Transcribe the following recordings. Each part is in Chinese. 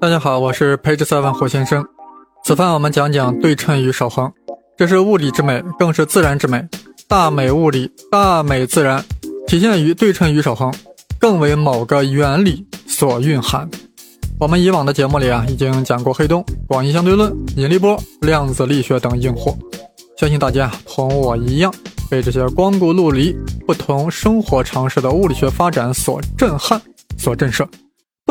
大家好，我是 Page Seven 胡先生。此番我们讲讲对称与守恒，这是物理之美，更是自然之美。大美物理，大美自然，体现于对称与守恒，更为某个原理所蕴含。我们以往的节目里啊，已经讲过黑洞、广义相对论、引力波、量子力学等硬货，相信大家同我一样，被这些光怪陆离、不同生活常识的物理学发展所震撼、所震慑。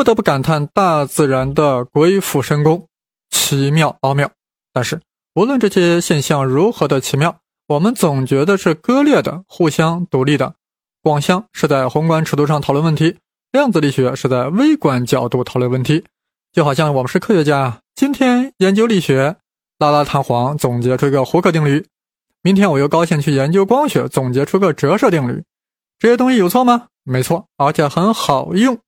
不得不感叹大自然的鬼斧神工，奇妙奥妙。但是，无论这些现象如何的奇妙，我们总觉得是割裂的、互相独立的。光相是在宏观尺度上讨论问题，量子力学是在微观角度讨论问题。就好像我们是科学家，今天研究力学，拉拉弹簧总结出一个胡克定律；明天我又高兴去研究光学，总结出个折射定律。这些东西有错吗？没错，而且很好用。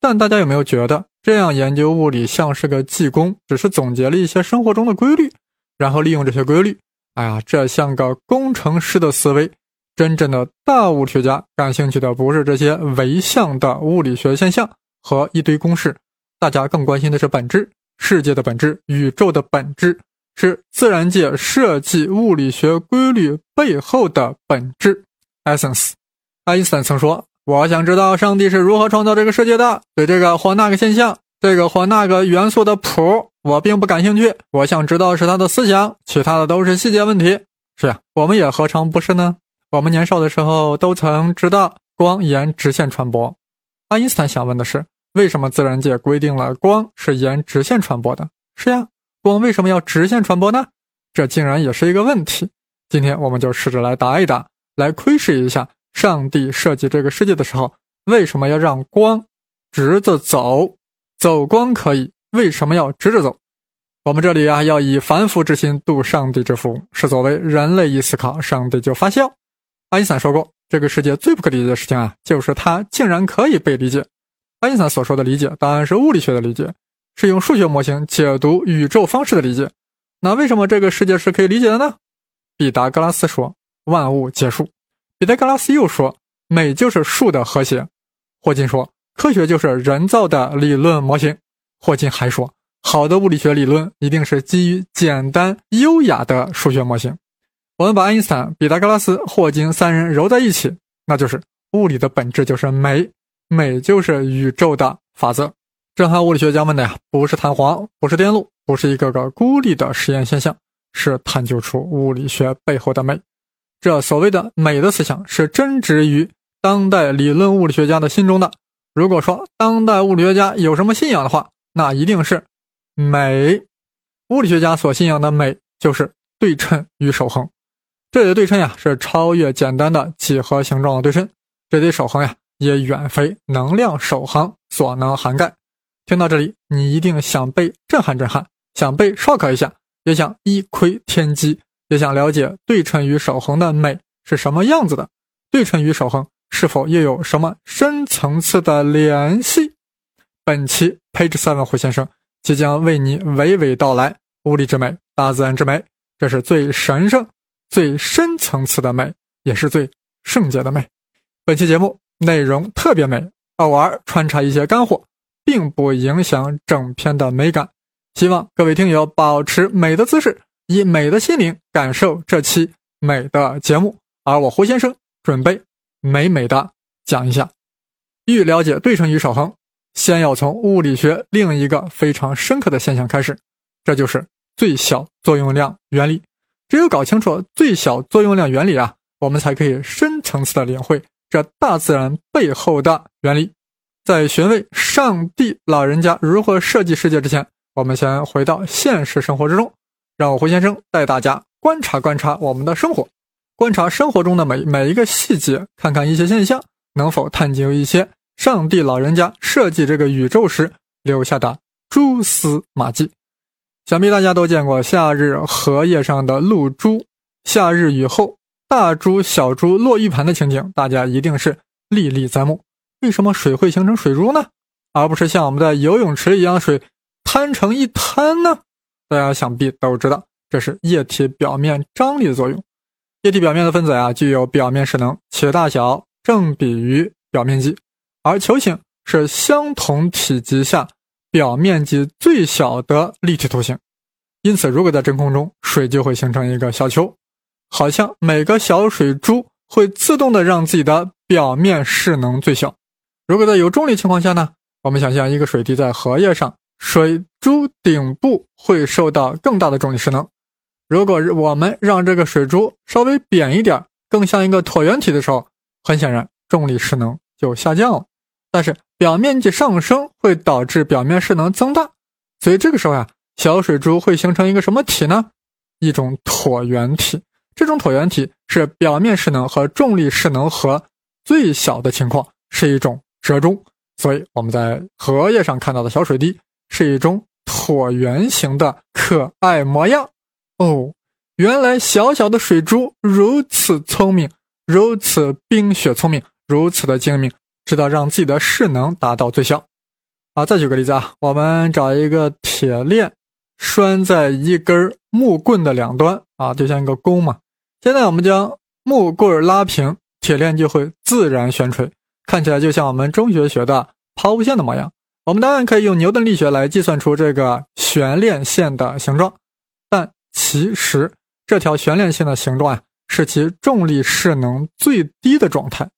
但大家有没有觉得这样研究物理像是个技工，只是总结了一些生活中的规律，然后利用这些规律？哎呀，这像个工程师的思维。真正的大物学家感兴趣的不是这些唯象的物理学现象和一堆公式，大家更关心的是本质，世界的本质，宇宙的本质，是自然界设计物理学规律背后的本质 （essence）。爱因斯坦曾说。我想知道上帝是如何创造这个世界的。对这个或那个现象、这个或那个元素的谱，我并不感兴趣。我想知道是他的思想，其他的都是细节问题。是呀，我们也何尝不是呢？我们年少的时候都曾知道光沿直线传播。爱因斯坦想问的是：为什么自然界规定了光是沿直线传播的？是呀，光为什么要直线传播呢？这竟然也是一个问题。今天我们就试着来答一答，来窥视一下。上帝设计这个世界的时候，为什么要让光直着走？走光可以，为什么要直着走？我们这里啊，要以凡夫之心度上帝之腹，是作为人类一思考，上帝就发笑。爱因斯坦说过，这个世界最不可理解的事情啊，就是它竟然可以被理解。爱因斯坦所说的理解，当然是物理学的理解，是用数学模型解读宇宙方式的理解。那为什么这个世界是可以理解的呢？毕达哥拉斯说：“万物皆数。”彼得格拉斯又说：“美就是数的和谐。”霍金说：“科学就是人造的理论模型。”霍金还说：“好的物理学理论一定是基于简单优雅的数学模型。”我们把爱因斯坦、彼得格拉斯、霍金三人揉在一起，那就是物理的本质就是美，美就是宇宙的法则。震撼物理学家们的呀，不是弹簧，不是电路，不是一个个孤立的实验现象，是探究出物理学背后的美。这所谓的美的思想是真植于当代理论物理学家的心中的。如果说当代物理学家有什么信仰的话，那一定是美。物理学家所信仰的美就是对称与守恒。这里的对称呀，是超越简单的几何形状的对称。这里的守恒呀，也远非能量守恒所能涵盖。听到这里，你一定想被震撼震撼，想被 shock 一下，也想一窥天机。也想了解对称与守恒的美是什么样子的，对称与守恒是否又有什么深层次的联系？本期 Page Seven 胡先生即将为你娓娓道来物理之美、大自然之美，这是最神圣、最深层次的美，也是最圣洁的美。本期节目内容特别美，偶尔穿插一些干货，并不影响整篇的美感。希望各位听友保持美的姿势。以美的心灵感受这期美的节目，而我胡先生准备美美的讲一下。欲了解对称与守恒，先要从物理学另一个非常深刻的现象开始，这就是最小作用量原理。只有搞清楚最小作用量原理啊，我们才可以深层次的领会这大自然背后的原理。在询问上帝老人家如何设计世界之前，我们先回到现实生活之中。让我胡先生带大家观察观察我们的生活，观察生活中的每每一个细节，看看一些现象能否探究一些上帝老人家设计这个宇宙时留下的蛛丝马迹。想必大家都见过夏日荷叶上的露珠，夏日雨后大珠小珠落玉盘的情景，大家一定是历历在目。为什么水会形成水珠呢？而不是像我们的游泳池一样水摊成一滩呢？大家想必都知道，这是液体表面张力的作用。液体表面的分子啊，具有表面势能，其大小正比于表面积。而球形是相同体积下表面积最小的立体图形。因此，如果在真空中，水就会形成一个小球，好像每个小水珠会自动的让自己的表面势能最小。如果在有重力情况下呢？我们想象一个水滴在荷叶上，水珠顶部会受到更大的重力势能。如果我们让这个水珠稍微扁一点，更像一个椭圆体的时候，很显然重力势能就下降了。但是表面积上升会导致表面势能增大，所以这个时候呀。小水珠会形成一个什么体呢？一种椭圆体。这种椭圆体是表面势能和重力势能和最小的情况，是一种折中。所以我们在荷叶上看到的小水滴是一种椭圆形的可爱模样。哦，原来小小的水珠如此聪明，如此冰雪聪明，如此的精明，知道让自己的势能达到最小。啊，再举个例子啊，我们找一个铁链。拴在一根木棍的两端啊，就像一个弓嘛。现在我们将木棍拉平，铁链就会自然悬垂，看起来就像我们中学学的抛物线的模样。我们当然可以用牛顿力学来计算出这个悬链线的形状，但其实这条悬链线的形状啊，是其重力势能最低的状态，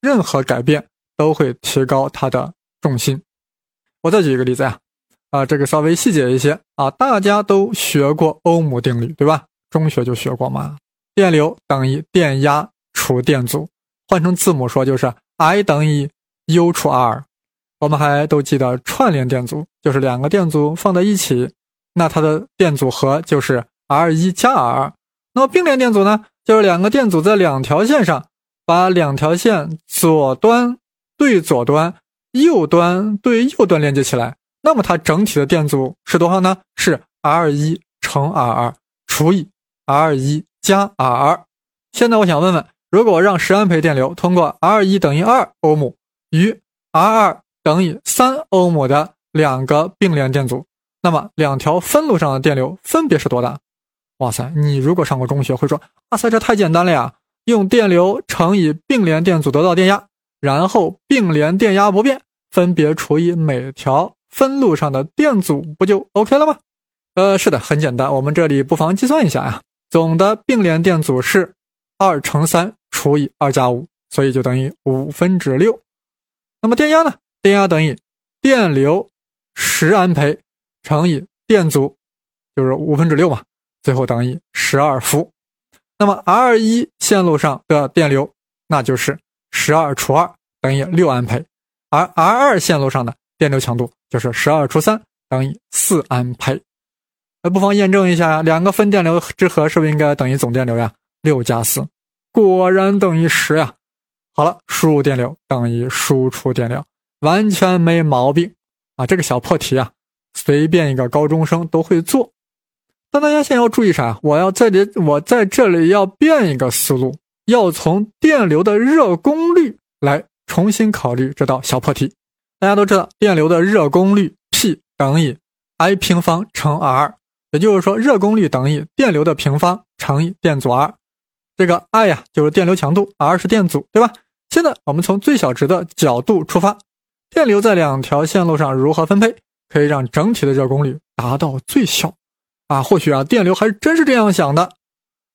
任何改变都会提高它的重心。我再举一个例子呀。啊，这个稍微细节一些啊，大家都学过欧姆定律，对吧？中学就学过嘛。电流等于电压除电阻，换成字母说就是 I 等于 U 除 R。我们还都记得串联电阻，就是两个电阻放在一起，那它的电阻和就是 R 一加 R。那么并联电阻呢，就是两个电阻在两条线上，把两条线左端对左端，右端对右端连接起来。那么它整体的电阻是多少呢？是 R 一乘 R 二除以 R 一加 R 二。现在我想问问，如果让十安培电流通过 R 一等于二欧姆与 R 二等于三欧姆的两个并联电阻，那么两条分路上的电流分别是多大？哇塞，你如果上过中学会说，哇塞，这太简单了呀！用电流乘以并联电阻得到电压，然后并联电压不变，分别除以每条。分路上的电阻不就 OK 了吗？呃，是的，很简单。我们这里不妨计算一下呀。总的并联电阻是二乘三除以二加五，所以就等于五分之六。那么电压呢？电压等于电流十安培乘以电阻，就是五分之六嘛，最后等于十二伏。那么 R 一线路上的电流，那就是十二除二等于六安培，而 R 二线路上的电流强度。就是十二除三等于四安培，那不妨验证一下呀，两个分电流之和是不是应该等于总电流呀？六加四，果然等于十呀。好了，输入电流等于输出电流，完全没毛病啊！这个小破题啊，随便一个高中生都会做。但大家先要注意啥？我要在这，我在这里要变一个思路，要从电流的热功率来重新考虑这道小破题。大家都知道，电流的热功率 P 等于 I 平方乘 R，也就是说，热功率等于电流的平方乘以电阻 R。这个 I 呀，就是电流强度，R 是电阻，对吧？现在我们从最小值的角度出发，电流在两条线路上如何分配，可以让整体的热功率达到最小？啊，或许啊，电流还真是这样想的。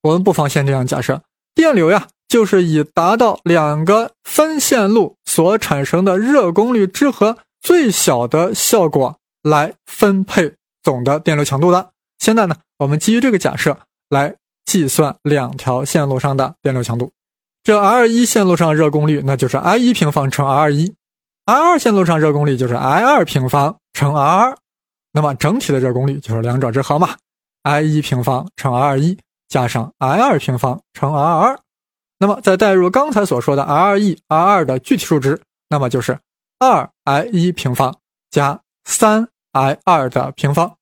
我们不妨先这样假设，电流呀。就是以达到两个分线路所产生的热功率之和最小的效果来分配总的电流强度的。现在呢，我们基于这个假设来计算两条线路上的电流强度。这 R 一线路上热功率那就是 I 一平方乘 R 一，R 二线路上热功率就是 I 二平方乘 R 二。那么整体的热功率就是两者之和嘛，I 一平方乘 R 一加上 I 二平方乘 R 二。那么再代入刚才所说的 R 一 R 二的具体数值，那么就是二 I 一平方加三 I 二的平方。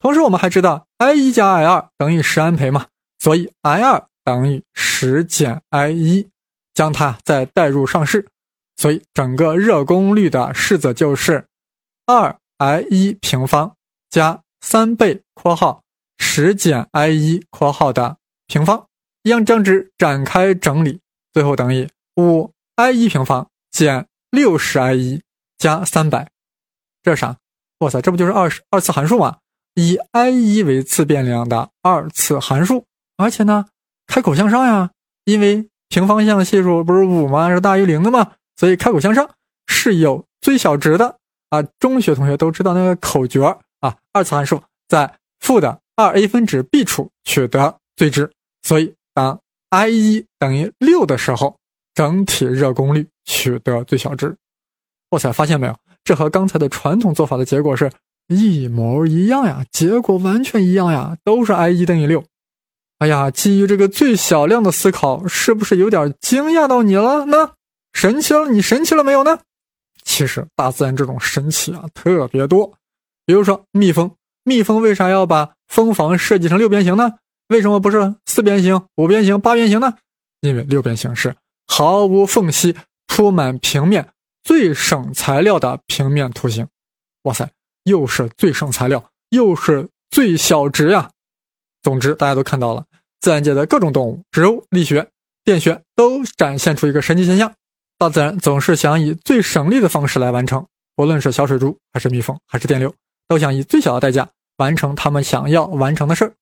同时我们还知道 I 一加 I 二等于十安培嘛，所以 I 二等于十减 I 一，将它再代入上式，所以整个热功率的式子就是二 I 一平方加三倍（括号十减 I 一括号）的平方。将正值展开整理，最后等于五 i 一平方减六十 i 一加三百，这是啥？哇塞，这不就是二二次函数吗？以 i 一为自变量的二次函数，而且呢，开口向上呀，因为平方向系数不是五吗？是大于零的吗？所以开口向上是有最小值的啊。中学同学都知道那个口诀啊，二次函数在负的二 a 分之 b 处取得最值，所以当 i 一等于六的时候，整体热功率取得最小值。哇塞，发现没有？这和刚才的传统做法的结果是。一模一样呀，结果完全一样呀，都是 i 一等于六。哎呀，基于这个最小量的思考，是不是有点惊讶到你了呢？神奇了，你神奇了没有呢？其实大自然这种神奇啊特别多，比如说蜜蜂，蜜蜂为啥要把蜂房设计成六边形呢？为什么不是四边形、五边形、八边形呢？因为六边形是毫无缝隙、铺满平面、最省材料的平面图形。哇塞！又是最省材料，又是最小值呀！总之，大家都看到了，自然界的各种动物、植物、力学、电学都展现出一个神奇现象：大自然总是想以最省力的方式来完成，不论是小水珠，还是蜜蜂，还是电流，都想以最小的代价完成他们想要完成的事儿。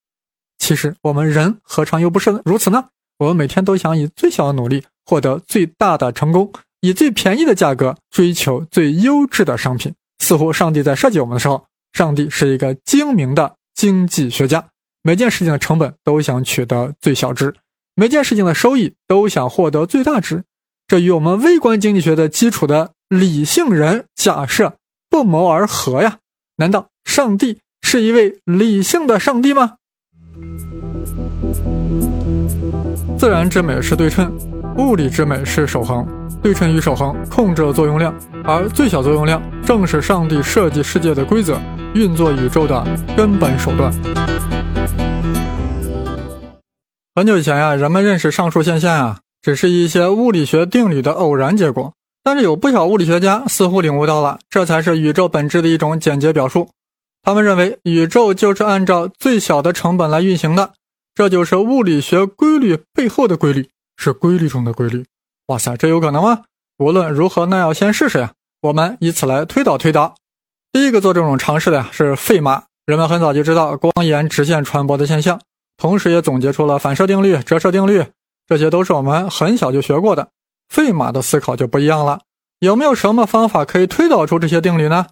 其实，我们人何尝又不是如此呢？我们每天都想以最小的努力获得最大的成功，以最便宜的价格追求最优质的商品。似乎上帝在设计我们的时候，上帝是一个精明的经济学家。每件事情的成本都想取得最小值，每件事情的收益都想获得最大值。这与我们微观经济学的基础的理性人假设不谋而合呀？难道上帝是一位理性的上帝吗？自然之美是对称，物理之美是守恒。对称与守恒控制了作用量，而最小作用量正是上帝设计世界的规则、运作宇宙的根本手段。很久以前呀，人们认识上述现象啊，只是一些物理学定理的偶然结果。但是有不少物理学家似乎领悟到了，这才是宇宙本质的一种简洁表述。他们认为宇宙就是按照最小的成本来运行的，这就是物理学规律背后的规律，是规律中的规律。哇塞，这有可能吗？无论如何，那要先试试呀。我们以此来推导推导。第一个做这种尝试的呀是费马。人们很早就知道光沿直线传播的现象，同时也总结出了反射定律、折射定律，这些都是我们很小就学过的。费马的思考就不一样了。有没有什么方法可以推导出这些定律呢？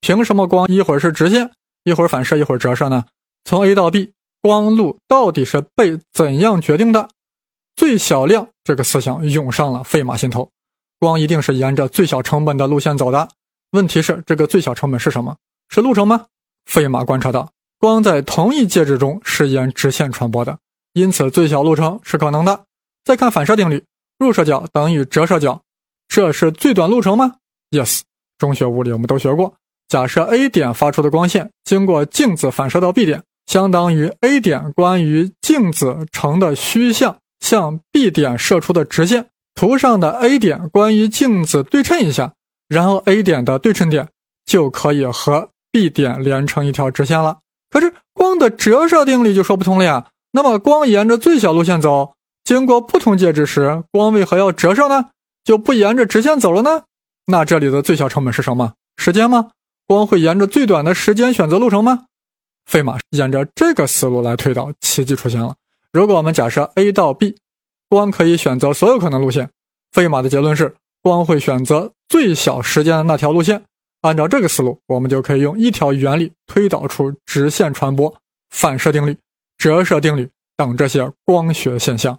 凭什么光一会儿是直线，一会儿反射，一会儿折射呢？从 A 到 B，光路到底是被怎样决定的？最小量这个思想涌上了费马心头，光一定是沿着最小成本的路线走的。问题是，这个最小成本是什么？是路程吗？费马观察到，光在同一介质中是沿直线传播的，因此最小路程是可能的。再看反射定律，入射角等于折射角，这是最短路程吗？Yes，中学物理我们都学过。假设 A 点发出的光线经过镜子反射到 B 点，相当于 A 点关于镜子成的虚像。向 B 点射出的直线，图上的 A 点关于镜子对称一下，然后 A 点的对称点就可以和 B 点连成一条直线了。可是光的折射定律就说不通了呀。那么光沿着最小路线走，经过不同介质时，光为何要折射呢？就不沿着直线走了呢？那这里的最小成本是什么？时间吗？光会沿着最短的时间选择路程吗？费马沿着这个思路来推导，奇迹出现了。如果我们假设 A 到 B，光可以选择所有可能路线，费马的结论是光会选择最小时间的那条路线。按照这个思路，我们就可以用一条原理推导出直线传播、反射定律、折射定律等这些光学现象。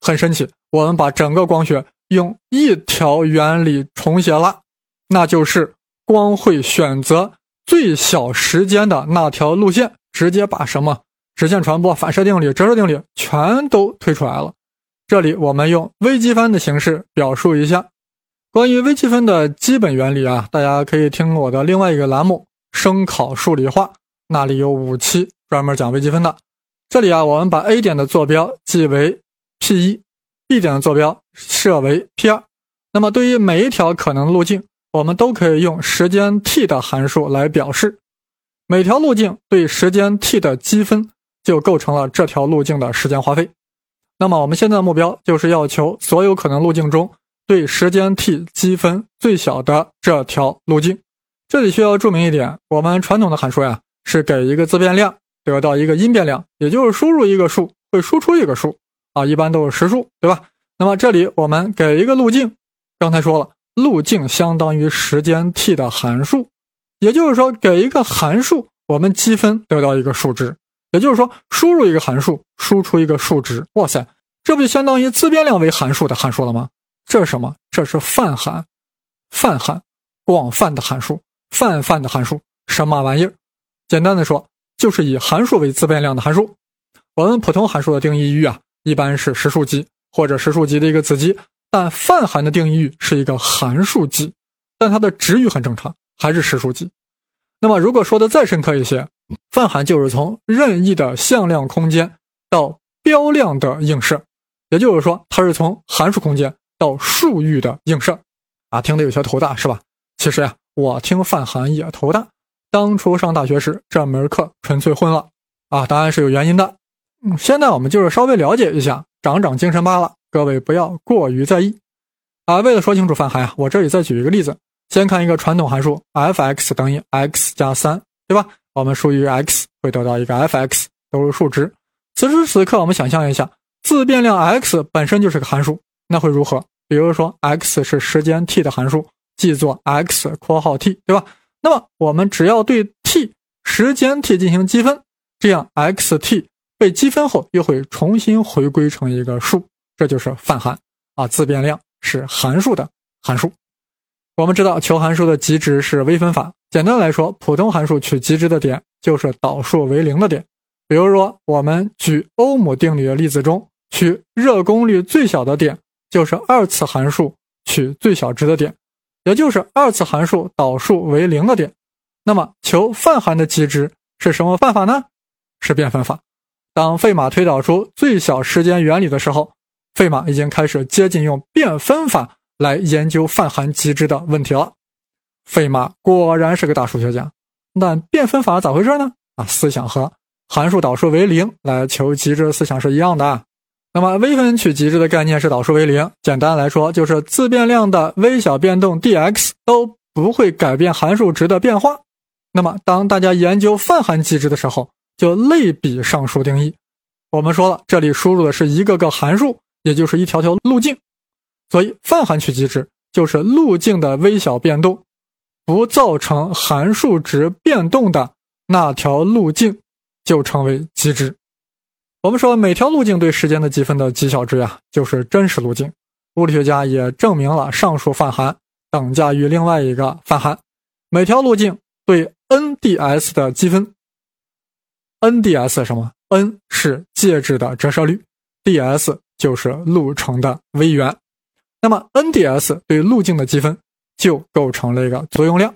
很神奇，我们把整个光学用一条原理重写了，那就是光会选择最小时间的那条路线，直接把什么？直线传播、反射定律、折射定律全都推出来了。这里我们用微积分的形式表述一下关于微积分的基本原理啊，大家可以听我的另外一个栏目《声考数理化》，那里有五期专门讲微积分的。这里啊，我们把 A 点的坐标记为 p 一，B 点的坐标设为 p 二。那么对于每一条可能路径，我们都可以用时间 t 的函数来表示。每条路径对时间 t 的积分。就构成了这条路径的时间花费。那么我们现在的目标就是要求所有可能路径中对时间 t 积分最小的这条路径，这里需要注明一点，我们传统的函数呀，是给一个自变量得到一个因变量，也就是输入一个数会输出一个数啊，一般都是实数，对吧？那么这里我们给一个路径，刚才说了，路径相当于时间 t 的函数，也就是说给一个函数，我们积分得到一个数值，也就是说输入一个函数，输出一个数值。哇塞，这不就相当于自变量为函数的函数了吗？这是什么？这是泛函，泛函，广泛的函数。泛泛的函数什么玩意儿？简单的说，就是以函数为自变量的函数。我们普通函数的定义域啊，一般是实数集或者实数集的一个子集，但泛函的定义域是一个函数集，但它的值域很正常，还是实数集。那么如果说的再深刻一些，泛函就是从任意的向量空间到标量的映射，也就是说，它是从函数空间到数域的映射。啊，听得有些头大是吧？其实呀。我听泛函也头大，当初上大学时这门课纯粹混了啊！当然是有原因的。现在我们就是稍微了解一下，长长精神罢了。各位不要过于在意啊！为了说清楚泛函啊，我这里再举一个例子。先看一个传统函数，f(x) 等于 x 加三，对吧？我们输于 x 会得到一个 f(x)，都是数值。此时此刻，我们想象一下，自变量 x 本身就是个函数，那会如何？比如说，x 是时间 t 的函数。记作 x 括号 t，对吧？那么我们只要对 t 时间 t 进行积分，这样 x(t) 被积分后又会重新回归成一个数，这就是泛函啊。自变量是函数的函数。我们知道求函数的极值是微分法。简单来说，普通函数取极值的点就是导数为零的点。比如说，我们举欧姆定理的例子中，取热功率最小的点就是二次函数取最小值的点。也就是二次函数导数为零的点，那么求泛函的极值是什么办法呢？是变分法。当费马推导出最小时间原理的时候，费马已经开始接近用变分法来研究泛函极值的问题了。费马果然是个大数学家，但变分法咋回事呢？啊，思想和函数导数为零来求极值思想是一样的。那么微分取极值的概念是导数为零，简单来说就是自变量的微小变动 d(x) 都不会改变函数值的变化。那么当大家研究泛函极值的时候，就类比上述定义。我们说了，这里输入的是一个个函数，也就是一条条路径，所以泛函取极值就是路径的微小变动不造成函数值变动的那条路径就称为极值。我们说每条路径对时间的积分的极小值呀，就是真实路径。物理学家也证明了上述泛函等价于另外一个泛函，每条路径对 n(ds) 的积分。N(ds) 什么？n 是介质的折射率，ds 就是路程的微圆。那么 n(ds) 对路径的积分就构成了一个作用量。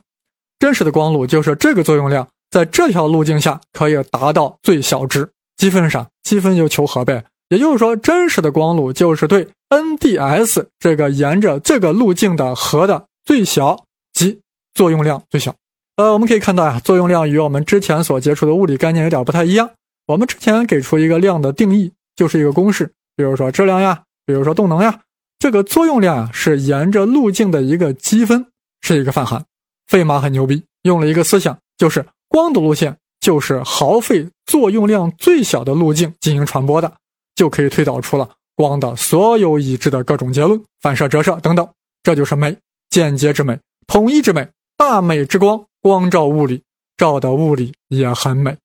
真实的光路就是这个作用量在这条路径下可以达到最小值。积分上，积分就求和呗。也就是说，真实的光路就是对 n(ds) 这个沿着这个路径的和的最小及作用量最小。呃，我们可以看到呀，作用量与我们之前所接触的物理概念有点不太一样。我们之前给出一个量的定义，就是一个公式，比如说质量呀，比如说动能呀。这个作用量啊，是沿着路径的一个积分，是一个泛函。费马很牛逼，用了一个思想，就是光的路线。就是耗费作用量最小的路径进行传播的，就可以推导出了光的所有已知的各种结论，反射、折射等等。这就是美，简洁之美，统一之美，大美之光，光照物理，照的物理也很美。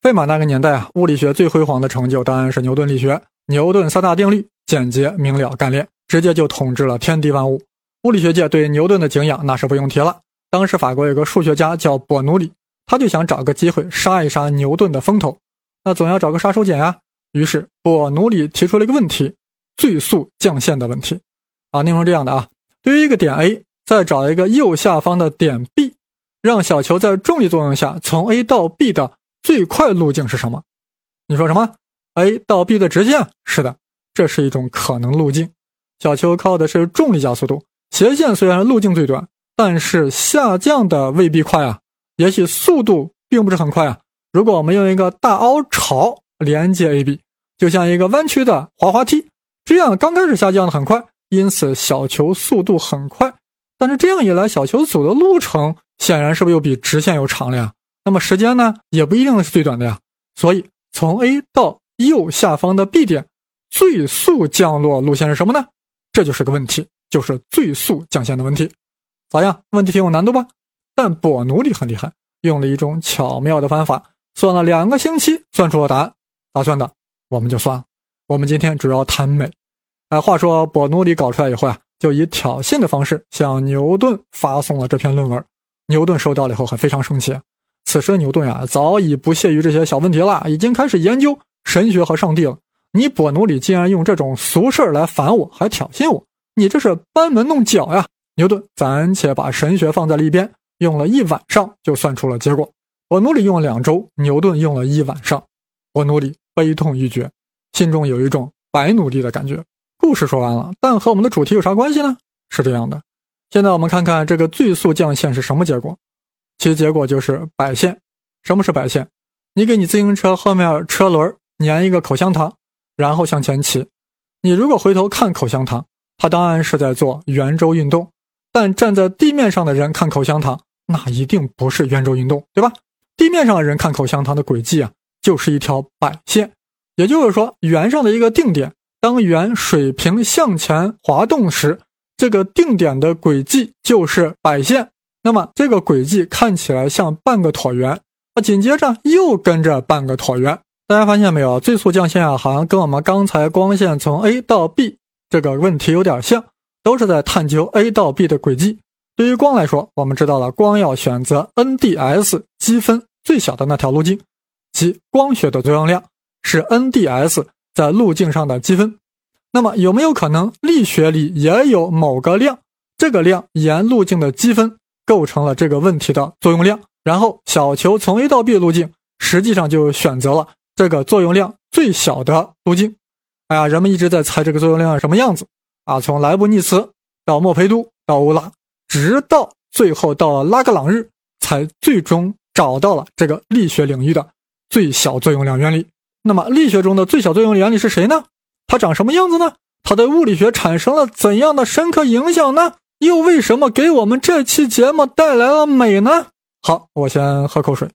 费马那个年代啊，物理学最辉煌的成就当然是牛顿力学，牛顿三大定律，简洁明了干练，直接就统治了天地万物。物理学界对牛顿的敬仰那是不用提了。当时法国有个数学家叫伯努里。他就想找个机会杀一杀牛顿的风头，那总要找个杀手锏呀。于是伯努里提出了一个问题：最速降线的问题。啊，内容这样的啊，对于一个点 A，再找一个右下方的点 B，让小球在重力作用下从 A 到 B 的最快路径是什么？你说什么？A 到 B 的直线？是的，这是一种可能路径。小球靠的是重力加速度，斜线虽然路径最短，但是下降的未必快啊。也许速度并不是很快啊。如果我们用一个大凹槽连接 AB，就像一个弯曲的滑滑梯，这样刚开始下降的很快，因此小球速度很快。但是这样一来，小球走的路程显然是不是又比直线又长了呀？那么时间呢，也不一定是最短的呀。所以从 A 到右下方的 B 点，最速降落路线是什么呢？这就是个问题，就是最速降线的问题。咋样？问题挺有难度吧？但伯努里很厉害，用了一种巧妙的方法，算了两个星期，算出了答案。咋算的？我们就算了。我们今天主要谈美。哎，话说伯努里搞出来以后啊，就以挑衅的方式向牛顿发送了这篇论文。牛顿收到了以后还非常生气。此时的牛顿啊，早已不屑于这些小问题了，已经开始研究神学和上帝了。你伯努里竟然用这种俗事来烦我，还挑衅我，你这是班门弄脚呀！牛顿暂且把神学放在了一边，用了一晚上就算出了结果。伯努里用了两周，牛顿用了一晚上。伯努里悲痛欲绝，心中有一种白努力的感觉。故事说完了，但和我们的主题有啥关系呢？是这样的，现在我们看看这个最速降线是什么结果。其结果就是摆线。什么是摆线？你给你自行车后面车轮粘一个口香糖，然后向前骑。你如果回头看口香糖，它当然是在做圆周运动。但站在地面上的人看口香糖，那一定不是圆周运动，对吧？地面上的人看口香糖的轨迹啊，就是一条摆线。也就是说，圆上的一个定点。当圆水平向前滑动时，这个定点的轨迹就是摆线。那么这个轨迹看起来像半个椭圆，啊，紧接着又跟着半个椭圆。大家发现没有？最速降线啊，好像跟我们刚才光线从 A 到 B 这个问题有点像，都是在探究 A 到 B 的轨迹。对于光来说，我们知道了，光要选择 NDS 积分最小的那条路径，即光学的作用量是 NDS。在路径上的积分，那么有没有可能力学里也有某个量？这个量沿路径的积分构成了这个问题的作用量。然后小球从 A 到 B 路径，实际上就选择了这个作用量最小的路径。哎呀，人们一直在猜这个作用量是什么样子啊？从莱布尼茨到莫培都到欧拉，直到最后到拉格朗日，才最终找到了这个力学领域的最小作用量原理。那么力学中的最小作用原理是谁呢？它长什么样子呢？它对物理学产生了怎样的深刻影响呢？又为什么给我们这期节目带来了美呢？好，我先喝口水。